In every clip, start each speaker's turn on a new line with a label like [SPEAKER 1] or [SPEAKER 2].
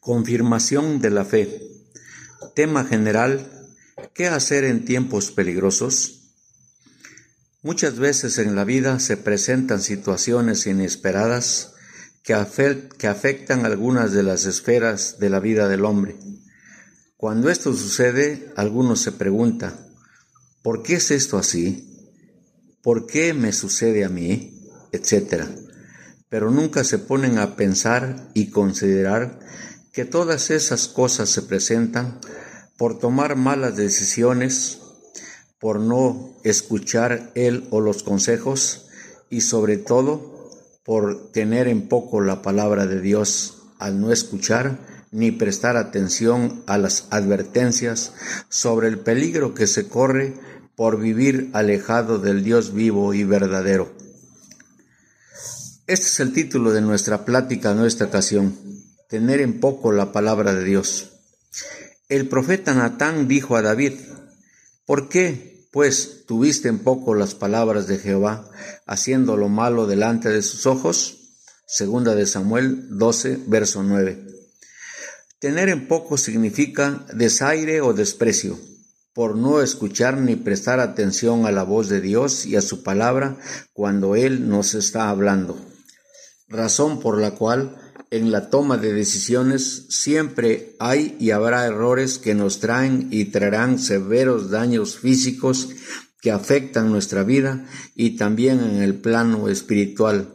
[SPEAKER 1] Confirmación de la fe. Tema general. ¿Qué hacer en tiempos peligrosos? Muchas veces en la vida se presentan situaciones inesperadas que, afectan algunas de las esferas de la vida del hombre. Cuando esto sucede, algunos se preguntan, ¿por qué es esto así? ¿Por qué me sucede a mí? etcétera. Pero nunca se ponen a pensar y considerar que todas esas cosas se presentan por tomar malas decisiones, por no escuchar él o los consejos y sobre todo por tener en poco la palabra de Dios al no escuchar ni prestar atención a las advertencias sobre el peligro que se corre por vivir alejado del Dios vivo y verdadero. Este es el título de nuestra plática en ocasión, tener en poco la palabra de Dios. El profeta Natán dijo a David, ¿por qué, pues, tuviste en poco las palabras de Jehová, haciendo lo malo delante de sus ojos? Segunda de Samuel 12, verso 9. Tener en poco significa desaire o desprecio, por no escuchar ni prestar atención a la voz de Dios y a su palabra cuando Él nos está hablando razón por la cual en la toma de decisiones siempre hay y habrá errores que nos traen y traerán severos daños físicos que afectan nuestra vida y también en el plano espiritual.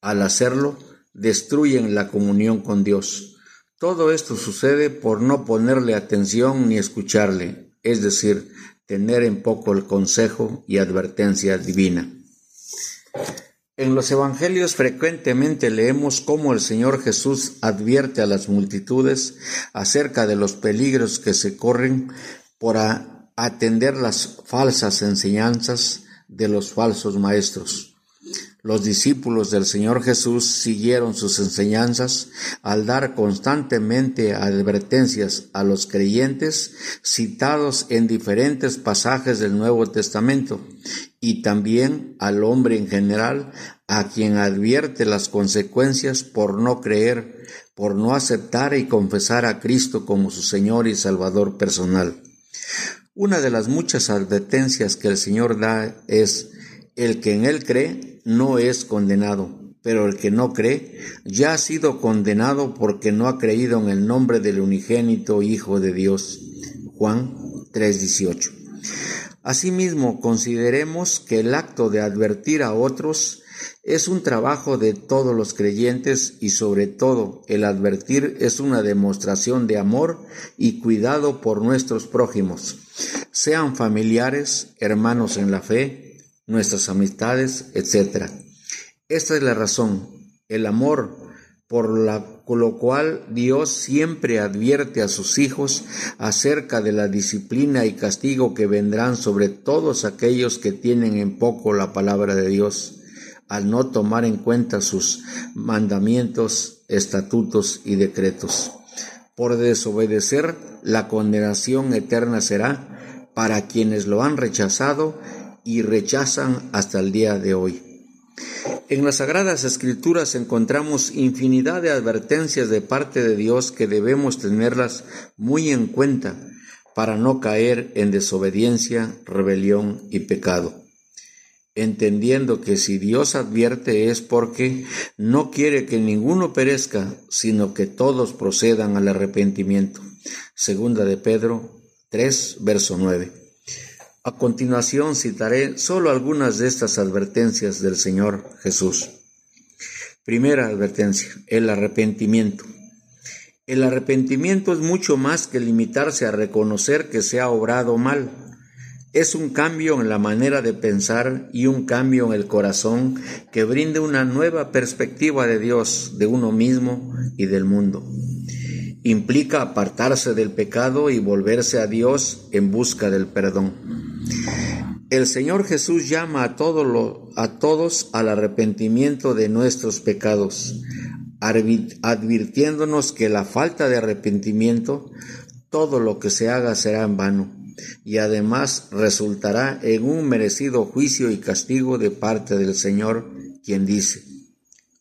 [SPEAKER 1] Al hacerlo, destruyen la comunión con Dios. Todo esto sucede por no ponerle atención ni escucharle, es decir, tener en poco el consejo y advertencia divina. En los Evangelios frecuentemente leemos cómo el Señor Jesús advierte a las multitudes acerca de los peligros que se corren por atender las falsas enseñanzas de los falsos maestros. Los discípulos del Señor Jesús siguieron sus enseñanzas al dar constantemente advertencias a los creyentes citados en diferentes pasajes del Nuevo Testamento y también al hombre en general a quien advierte las consecuencias por no creer, por no aceptar y confesar a Cristo como su Señor y Salvador personal. Una de las muchas advertencias que el Señor da es el que en Él cree no es condenado, pero el que no cree ya ha sido condenado porque no ha creído en el nombre del unigénito Hijo de Dios. Juan 3:18. Asimismo, consideremos que el acto de advertir a otros es un trabajo de todos los creyentes y sobre todo el advertir es una demostración de amor y cuidado por nuestros prójimos, sean familiares, hermanos en la fe, nuestras amistades, etc. Esta es la razón, el amor, por lo cual Dios siempre advierte a sus hijos acerca de la disciplina y castigo que vendrán sobre todos aquellos que tienen en poco la palabra de Dios, al no tomar en cuenta sus mandamientos, estatutos y decretos. Por desobedecer, la condenación eterna será para quienes lo han rechazado y rechazan hasta el día de hoy. En las Sagradas Escrituras encontramos infinidad de advertencias de parte de Dios que debemos tenerlas muy en cuenta para no caer en desobediencia, rebelión y pecado. Entendiendo que si Dios advierte es porque no quiere que ninguno perezca, sino que todos procedan al arrepentimiento. Segunda de Pedro 3, verso 9. A continuación citaré solo algunas de estas advertencias del Señor Jesús. Primera advertencia, el arrepentimiento. El arrepentimiento es mucho más que limitarse a reconocer que se ha obrado mal. Es un cambio en la manera de pensar y un cambio en el corazón que brinde una nueva perspectiva de Dios, de uno mismo y del mundo. Implica apartarse del pecado y volverse a Dios en busca del perdón. El Señor Jesús llama a, a todos al arrepentimiento de nuestros pecados, advirtiéndonos que la falta de arrepentimiento, todo lo que se haga será en vano, y además resultará en un merecido juicio y castigo de parte del Señor, quien dice,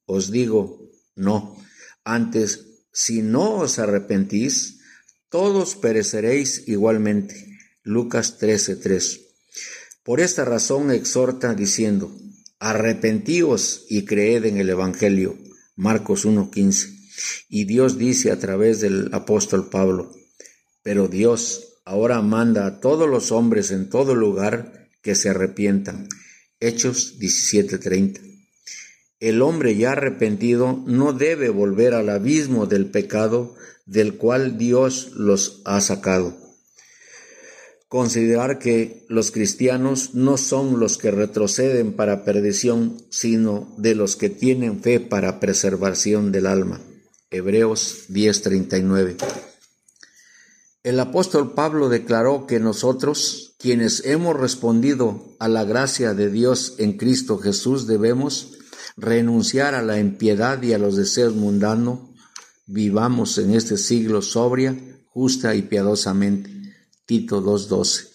[SPEAKER 1] os digo, no, antes si no os arrepentís, todos pereceréis igualmente. Lucas 13:3. Por esta razón exhorta diciendo, arrepentíos y creed en el Evangelio. Marcos 1:15. Y Dios dice a través del apóstol Pablo, pero Dios ahora manda a todos los hombres en todo lugar que se arrepientan. Hechos 17:30. El hombre ya arrepentido no debe volver al abismo del pecado del cual Dios los ha sacado. Considerar que los cristianos no son los que retroceden para perdición, sino de los que tienen fe para preservación del alma. Hebreos 10:39. El apóstol Pablo declaró que nosotros, quienes hemos respondido a la gracia de Dios en Cristo Jesús, debemos renunciar a la impiedad y a los deseos mundanos, vivamos en este siglo sobria, justa y piadosamente. Tito 2.12.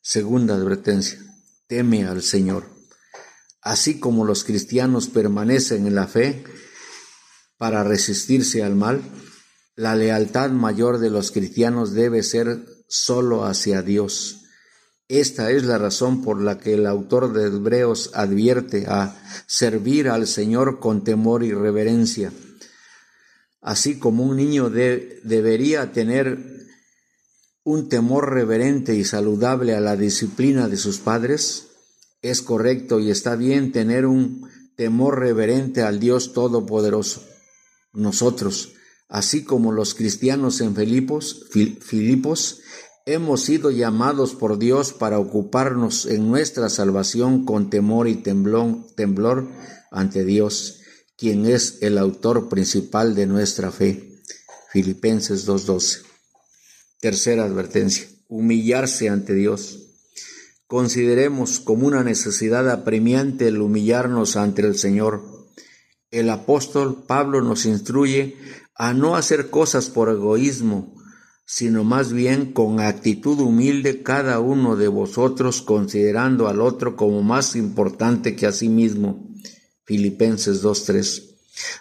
[SPEAKER 1] Segunda advertencia. Teme al Señor. Así como los cristianos permanecen en la fe para resistirse al mal, la lealtad mayor de los cristianos debe ser solo hacia Dios esta es la razón por la que el autor de Hebreos advierte a servir al Señor con temor y reverencia. Así como un niño debería tener un temor reverente y saludable a la disciplina de sus padres, es correcto y está bien tener un temor reverente al Dios Todopoderoso. Nosotros, así como los cristianos en Filipos, Hemos sido llamados por Dios para ocuparnos en nuestra salvación con temor y temblor ante Dios, quien es el autor principal de nuestra fe. Filipenses 2.12. Tercera advertencia. Humillarse ante Dios. Consideremos como una necesidad apremiante el humillarnos ante el Señor. El apóstol Pablo nos instruye a no hacer cosas por egoísmo, sino más bien con actitud humilde cada uno de vosotros considerando al otro como más importante que a sí mismo. Filipenses 2.3.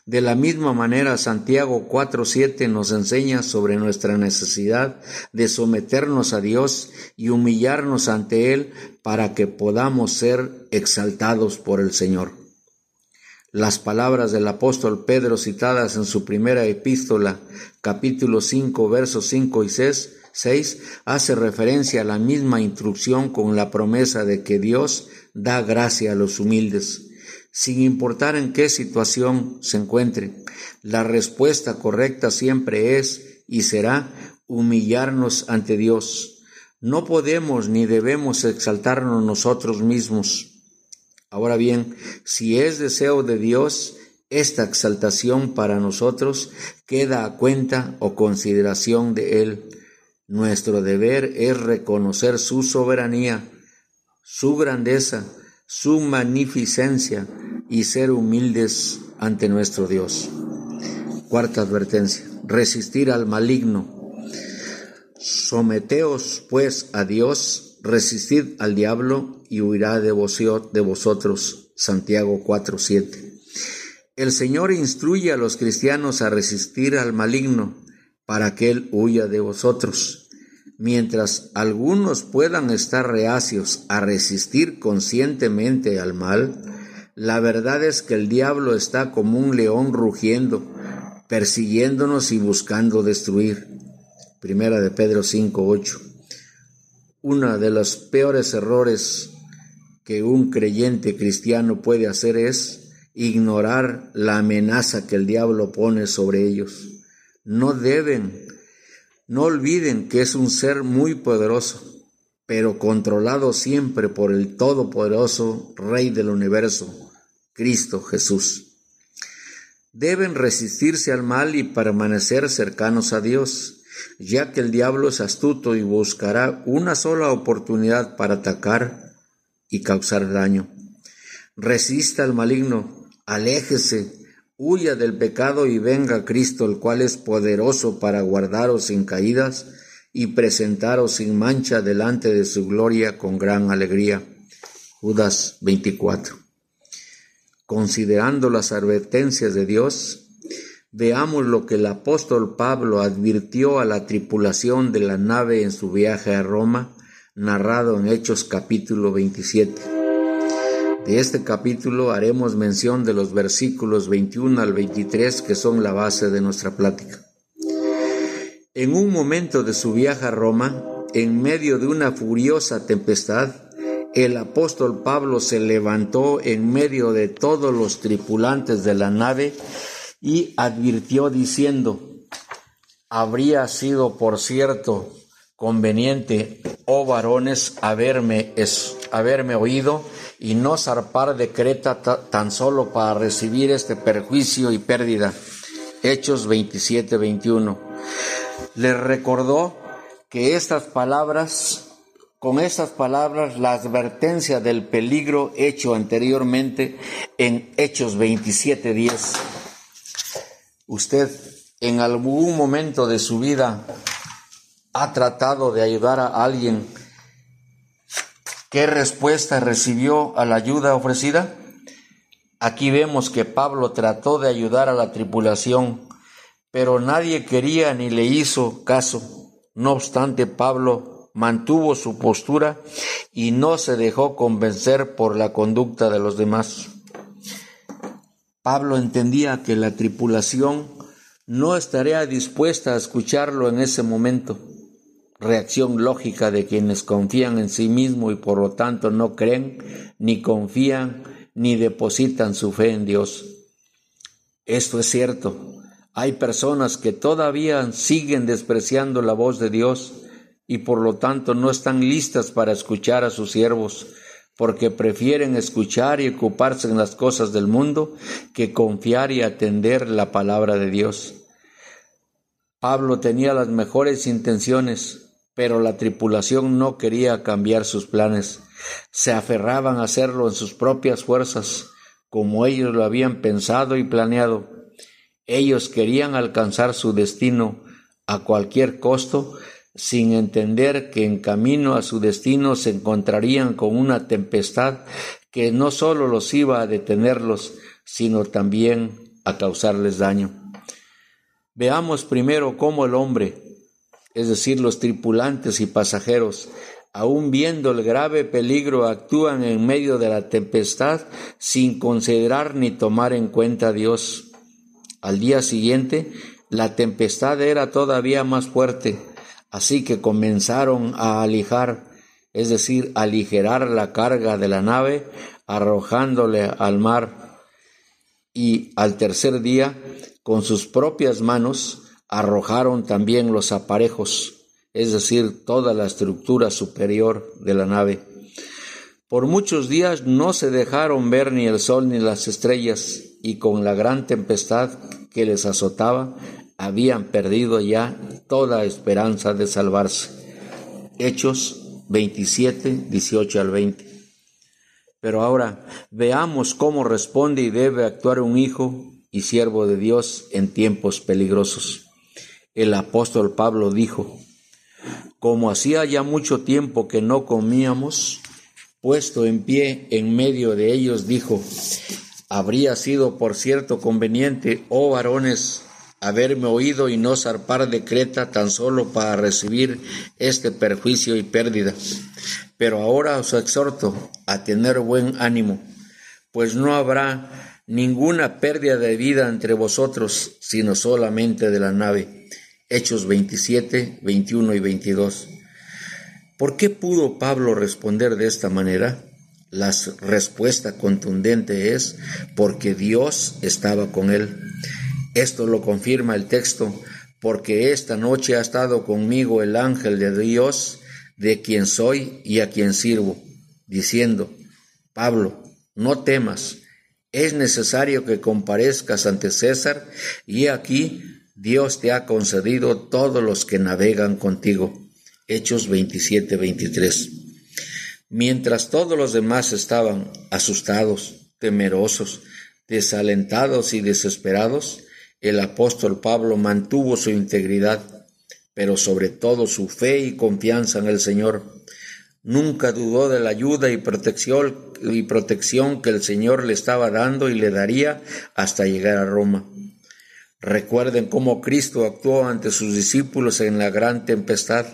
[SPEAKER 1] De la misma manera, Santiago 4.7 nos enseña sobre nuestra necesidad de someternos a Dios y humillarnos ante Él para que podamos ser exaltados por el Señor. Las palabras del apóstol Pedro citadas en su primera epístola, capítulo 5, versos 5 y 6, hace referencia a la misma instrucción con la promesa de que Dios da gracia a los humildes. Sin importar en qué situación se encuentre, la respuesta correcta siempre es y será humillarnos ante Dios. No podemos ni debemos exaltarnos nosotros mismos Ahora bien, si es deseo de Dios, esta exaltación para nosotros queda a cuenta o consideración de Él. Nuestro deber es reconocer su soberanía, su grandeza, su magnificencia y ser humildes ante nuestro Dios. Cuarta advertencia, resistir al maligno. Someteos pues a Dios Resistid al diablo y huirá de, vosotros. Santiago 4:7. El Señor instruye a los cristianos a resistir al maligno para que Él huya de vosotros. Mientras algunos puedan estar reacios a resistir conscientemente al mal, la verdad es que el diablo está como un león rugiendo, persiguiéndonos y buscando destruir. Primera de Pedro 5:8. Uno de los peores errores que un creyente cristiano puede hacer es ignorar la amenaza que el diablo pone sobre ellos. No deben, no olviden que es un ser muy poderoso, pero controlado siempre por el todopoderoso Rey del universo, Cristo Jesús. Deben resistirse al mal y permanecer cercanos a Dios ya que el diablo es astuto y buscará una sola oportunidad para atacar y causar daño. Resista al maligno, aléjese, huya del pecado y venga Cristo, el cual es poderoso para guardaros sin caídas y presentaros sin mancha delante de su gloria con gran alegría. Judas 24. Considerando las advertencias de Dios, veamos lo que el apóstol Pablo advirtió a la tripulación de la nave en su viaje a Roma, narrado en Hechos capítulo 27. De este capítulo haremos mención de los versículos 21 al 23 que son la base de nuestra plática. En un momento de su viaje a Roma, en medio de una furiosa tempestad, el apóstol Pablo se levantó en medio de todos los tripulantes de la nave y advirtió diciendo, habría sido, por cierto, conveniente, oh varones, haberme, haberme oído y no zarpar de Creta tan solo para recibir este perjuicio y pérdida. Hechos 27, 21. Les recordó que estas palabras, con estas palabras, la advertencia del peligro hecho anteriormente en Hechos 27, 10. Usted en algún momento de su vida ha tratado de ayudar a alguien. ¿Qué respuesta recibió a la ayuda ofrecida? Aquí vemos que Pablo trató de ayudar a la tripulación, pero nadie quería ni le hizo caso. No obstante, Pablo mantuvo su postura y no se dejó convencer por la conducta de los demás. Pablo entendía que la tripulación no estaría dispuesta a escucharlo en ese momento. Reacción lógica de quienes confían en sí mismo y por lo tanto no creen, ni confían, ni depositan su fe en Dios. Esto es cierto. Hay personas que todavía siguen despreciando la voz de Dios y por lo tanto no están listas para escuchar a sus siervos, porque prefieren escuchar y ocuparse en las cosas del mundo que confiar y atender la palabra de Dios. Pablo tenía las mejores intenciones, pero la tripulación no quería cambiar sus planes. Se aferraban a hacerlo en sus propias fuerzas, como ellos lo habían pensado y planeado. Ellos querían alcanzar su destino a cualquier costo sin entender que en camino a su destino se encontrarían con una tempestad que no solo los iba a detenerlos, sino también a causarles daño. Veamos primero cómo el hombre, es decir, los tripulantes y pasajeros, aun viendo el grave peligro, actúan en medio de la tempestad sin considerar ni tomar en cuenta a Dios. Al día siguiente, la tempestad era todavía más fuerte, Así que comenzaron a alijar, es decir, aligerar la carga de la nave, arrojándole al mar. Y al tercer día, con sus propias manos, arrojaron también los aparejos, es decir, toda la estructura superior de la nave. Por muchos días no se dejaron ver ni el sol ni las estrellas, y con la gran tempestad que les azotaba, habían perdido ya toda esperanza de salvarse. Hechos 27, 18 al 20. Pero ahora veamos cómo responde y debe actuar un hijo y siervo de Dios en tiempos peligrosos. El apóstol Pablo dijo, como hacía ya mucho tiempo que no comíamos, puesto en pie en medio de ellos, dijo, habría sido por cierto conveniente, oh varones, haberme oído y no zarpar de Creta tan solo para recibir este perjuicio y pérdida. Pero ahora os exhorto a tener buen ánimo, pues no habrá ninguna pérdida de vida entre vosotros, sino solamente de la nave. Hechos 27, 21 y 22. ¿Por qué pudo Pablo responder de esta manera? La respuesta contundente es porque Dios estaba con él. Esto lo confirma el texto, porque esta noche ha estado conmigo el ángel de Dios, de quien soy y a quien sirvo, diciendo, Pablo, no temas, es necesario que comparezcas ante César, y aquí Dios te ha concedido todos los que navegan contigo. Hechos 27, 23. Mientras todos los demás estaban asustados, temerosos, desalentados y desesperados, el apóstol Pablo mantuvo su integridad, pero sobre todo su fe y confianza en el Señor. Nunca dudó de la ayuda y protección, y protección que el Señor le estaba dando y le daría hasta llegar a Roma. Recuerden cómo Cristo actuó ante sus discípulos en la gran tempestad.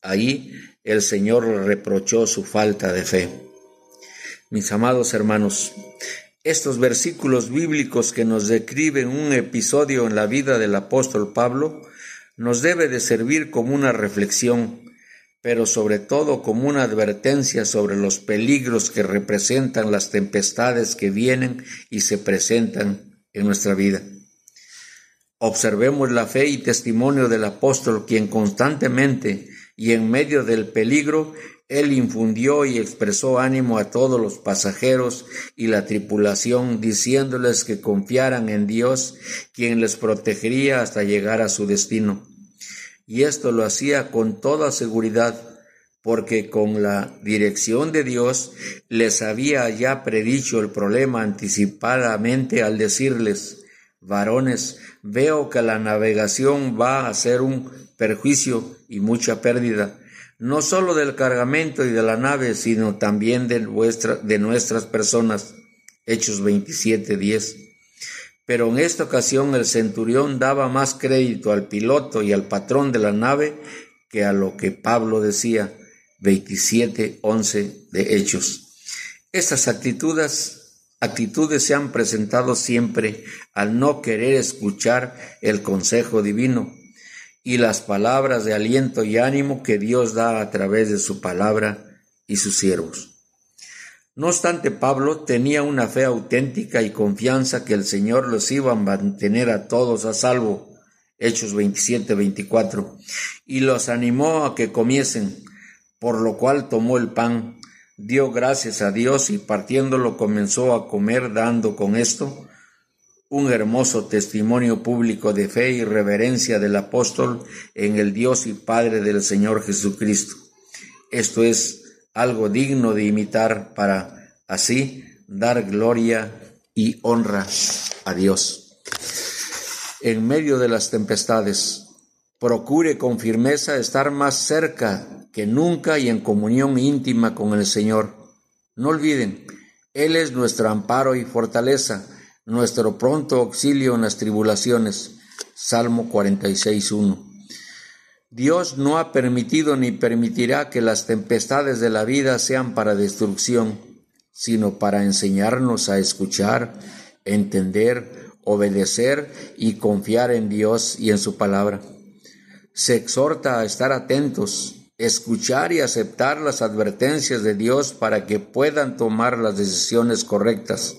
[SPEAKER 1] Ahí el Señor reprochó su falta de fe. Mis amados hermanos, estos versículos bíblicos que nos describen un episodio en la vida del apóstol Pablo nos debe de servir como una reflexión, pero sobre todo como una advertencia sobre los peligros que representan las tempestades que vienen y se presentan en nuestra vida. Observemos la fe y testimonio del apóstol, quien constantemente y en medio del peligro, él infundió y expresó ánimo a todos los pasajeros y la tripulación, diciéndoles que confiaran en Dios, quien les protegería hasta llegar a su destino. Y esto lo hacía con toda seguridad, porque con la dirección de Dios les había ya predicho el problema anticipadamente al decirles, varones, veo que la navegación va a ser un perjuicio y mucha pérdida, no solo del cargamento y de la nave, sino también de, de nuestras personas. Hechos 27, 10. Pero en esta ocasión el centurión daba más crédito al piloto y al patrón de la nave que a lo que Pablo decía. 27, 11 de Hechos. Estas actitudes actitudes se han presentado siempre al no querer escuchar el consejo divino y las palabras de aliento y ánimo que Dios da a través de su palabra y sus siervos. No obstante, Pablo tenía una fe auténtica y confianza que el Señor los iba a mantener a todos a salvo. Hechos 27, 24. Y los animó a que comiesen, por lo cual tomó el pan, dio gracias a Dios y partiéndolo comenzó a comer dando con esto un hermoso testimonio público de fe y reverencia del apóstol en el Dios y Padre del Señor Jesucristo. Esto es algo digno de imitar para así dar gloria y honra a Dios. En medio de las tempestades, procure con firmeza estar más cerca que nunca y en comunión íntima con el Señor. No olviden, Él es nuestro amparo y fortaleza, nuestro pronto auxilio en las tribulaciones. Salmo 46.1. Dios no ha permitido ni permitirá que las tempestades de la vida sean para destrucción, sino para enseñarnos a escuchar, entender, obedecer y confiar en Dios y en su palabra. Se exhorta a estar atentos, escuchar y aceptar las advertencias de Dios para que puedan tomar las decisiones correctas.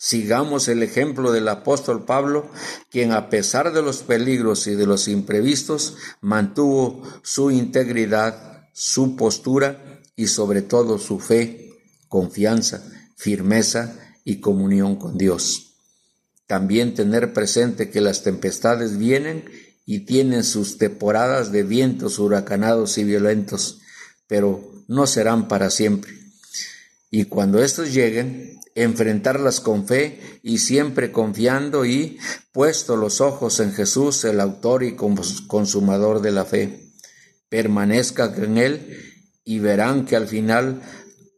[SPEAKER 1] Sigamos el ejemplo del apóstol Pablo, quien a pesar de los peligros y de los imprevistos, mantuvo su integridad, su postura y sobre todo su fe, confianza, firmeza y comunión con Dios. También tener presente que las tempestades vienen y tienen sus temporadas de vientos huracanados y violentos, pero no serán para siempre. Y cuando estos lleguen, enfrentarlas con fe y siempre confiando y puesto los ojos en Jesús, el autor y consumador de la fe. Permanezca en Él y verán que al final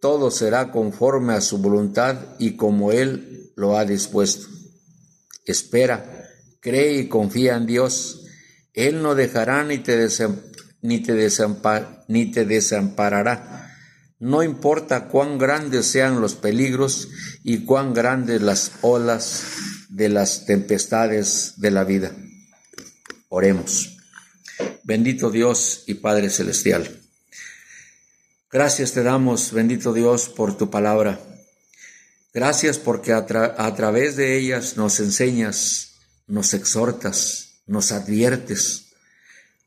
[SPEAKER 1] todo será conforme a su voluntad y como Él lo ha dispuesto. Espera, cree y confía en Dios él no dejará ni te, te, ni te desamparará. No importa cuán grandes sean los peligros y cuán grandes las olas de las tempestades de la vida. Oremos. Bendito Dios y Padre Celestial. Gracias te damos, bendito Dios, por tu palabra. Gracias porque a, través de ellas nos enseñas, nos exhortas, nos adviertes,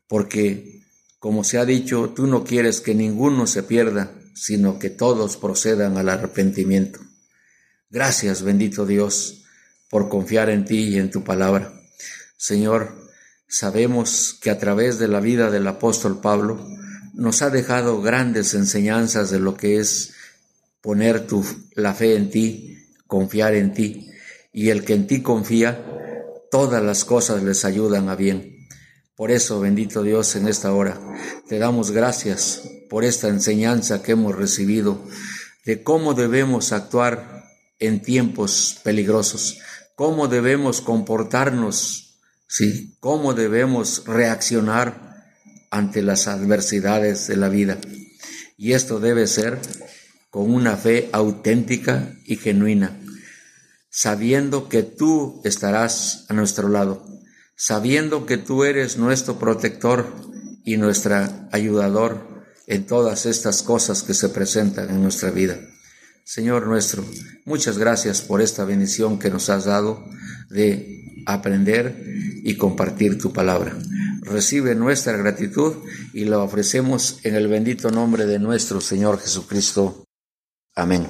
[SPEAKER 1] porque, como se ha dicho, tú no quieres que ninguno se pierda, sino que todos procedan al arrepentimiento. Gracias, bendito Dios, por confiar en ti y en tu palabra. Señor, sabemos que a través de la vida del apóstol Pablo nos ha dejado grandes enseñanzas de lo que es poner tu, la fe en ti, confiar en ti, y el que en ti confía todas las cosas les ayudan a bien. Por eso, bendito Dios, en esta hora te damos gracias por esta enseñanza que hemos recibido de cómo debemos actuar en tiempos peligrosos, cómo debemos comportarnos ¿sí? ¿Cómo debemos reaccionar ante las adversidades de la vida? Y esto debe ser con una fe auténtica y genuina, sabiendo que tú estarás a nuestro lado, sabiendo que tú eres nuestro protector y nuestro ayudador en todas estas cosas que se presentan en nuestra vida. Señor nuestro, muchas gracias por esta bendición que nos has dado de aprender y compartir tu palabra. Recibe nuestra gratitud y la ofrecemos en el bendito nombre de nuestro Señor Jesucristo. Amén.